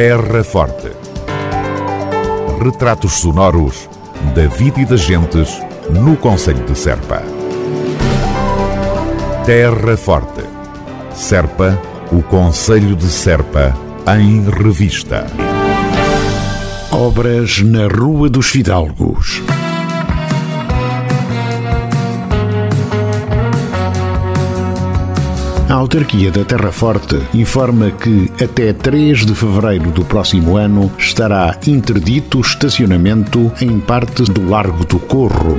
Terra Forte. Retratos sonoros da vida e das gentes no Conselho de Serpa. Terra Forte. Serpa, o Conselho de Serpa, em revista. Obras na Rua dos Fidalgos. Autarquia da Terra Forte informa que até 3 de fevereiro do próximo ano estará interdito o estacionamento em parte do Largo do Corro.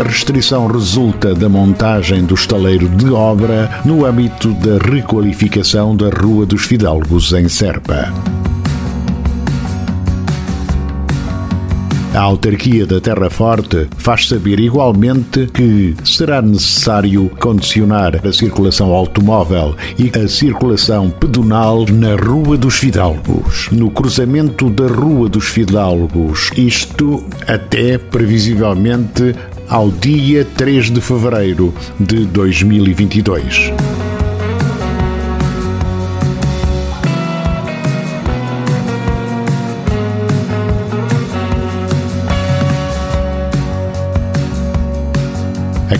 A restrição resulta da montagem do estaleiro de obra no âmbito da requalificação da Rua dos Fidalgos em Serpa. A autarquia da Terra Forte faz saber igualmente que será necessário condicionar a circulação automóvel e a circulação pedonal na Rua dos Fidalgos, no cruzamento da Rua dos Fidalgos, isto até previsivelmente ao dia 3 de fevereiro de 2022.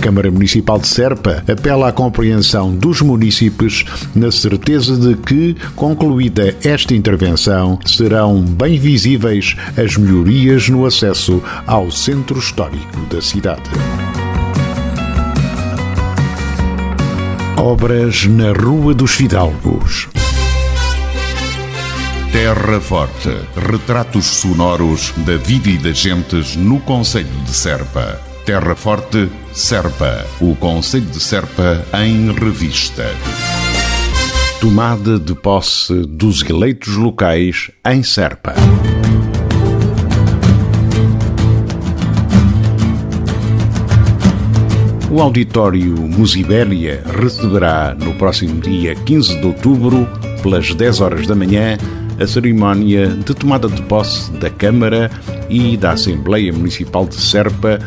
Câmara Municipal de Serpa apela à compreensão dos munícipes na certeza de que, concluída esta intervenção, serão bem visíveis as melhorias no acesso ao centro histórico da cidade. Obras na Rua dos Fidalgos. Terra Forte. Retratos sonoros da vida e das gentes no Conselho de Serpa. Terra Forte, Serpa. O Conselho de Serpa em revista. Tomada de posse dos eleitos locais em Serpa. O Auditório Musibélia receberá no próximo dia 15 de outubro, pelas 10 horas da manhã, a cerimónia de tomada de posse da Câmara e da Assembleia Municipal de Serpa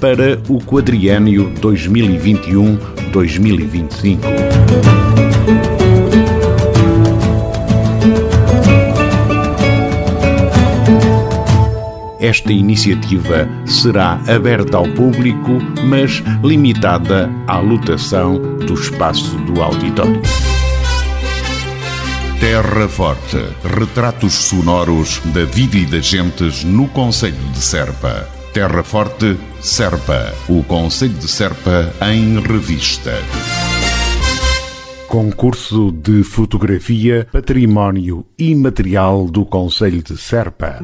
para o quadriênio 2021-2025. Esta iniciativa será aberta ao público, mas limitada à lotação do espaço do auditório. Terra Forte. Retratos sonoros da vida e das gentes no Conselho de Serpa. Terra Forte, Serpa. O Conselho de Serpa em revista. Concurso de Fotografia Património Imaterial do Conselho de Serpa.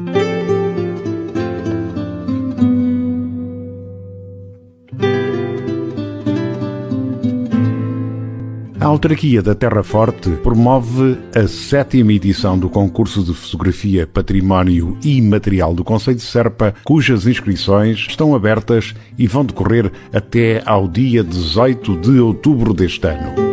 Autarquia da Terra Forte promove a sétima edição do concurso de fotografia Património e Material do Conselho de Serpa, cujas inscrições estão abertas e vão decorrer até ao dia 18 de outubro deste ano.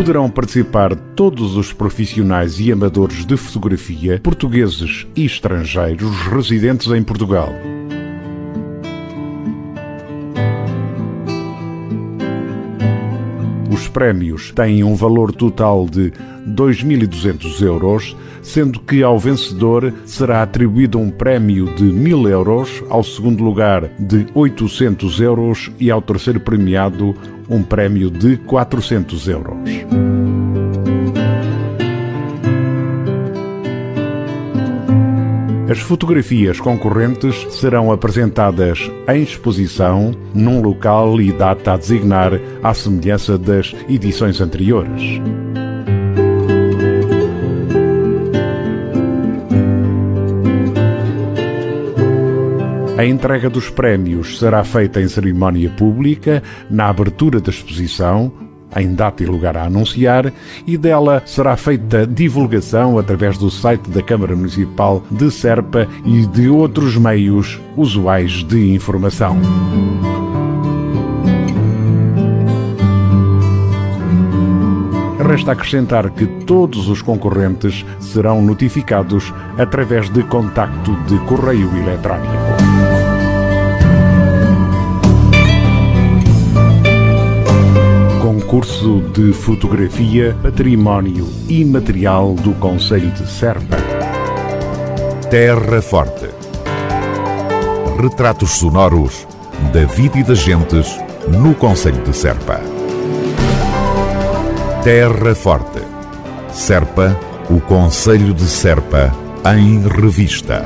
Poderão participar todos os profissionais e amadores de fotografia, portugueses e estrangeiros residentes em Portugal. Os prémios têm um valor total de 2.200 euros, sendo que ao vencedor será atribuído um prémio de 1.000 euros, ao segundo lugar de 800 euros e ao terceiro premiado um prémio de 400 euros. As fotografias concorrentes serão apresentadas em exposição num local e data a designar à semelhança das edições anteriores. A entrega dos prémios será feita em cerimónia pública, na abertura da exposição, em data e lugar a anunciar, e dela será feita divulgação através do site da Câmara Municipal de Serpa e de outros meios usuais de informação. Resta acrescentar que todos os concorrentes serão notificados através de contacto de correio eletrónico. Concurso de Fotografia Património Imaterial do Conselho de Serpa. Terra Forte. Retratos sonoros da vida e das gentes no Conselho de Serpa. Terra Forte. Serpa, o Conselho de Serpa, em revista.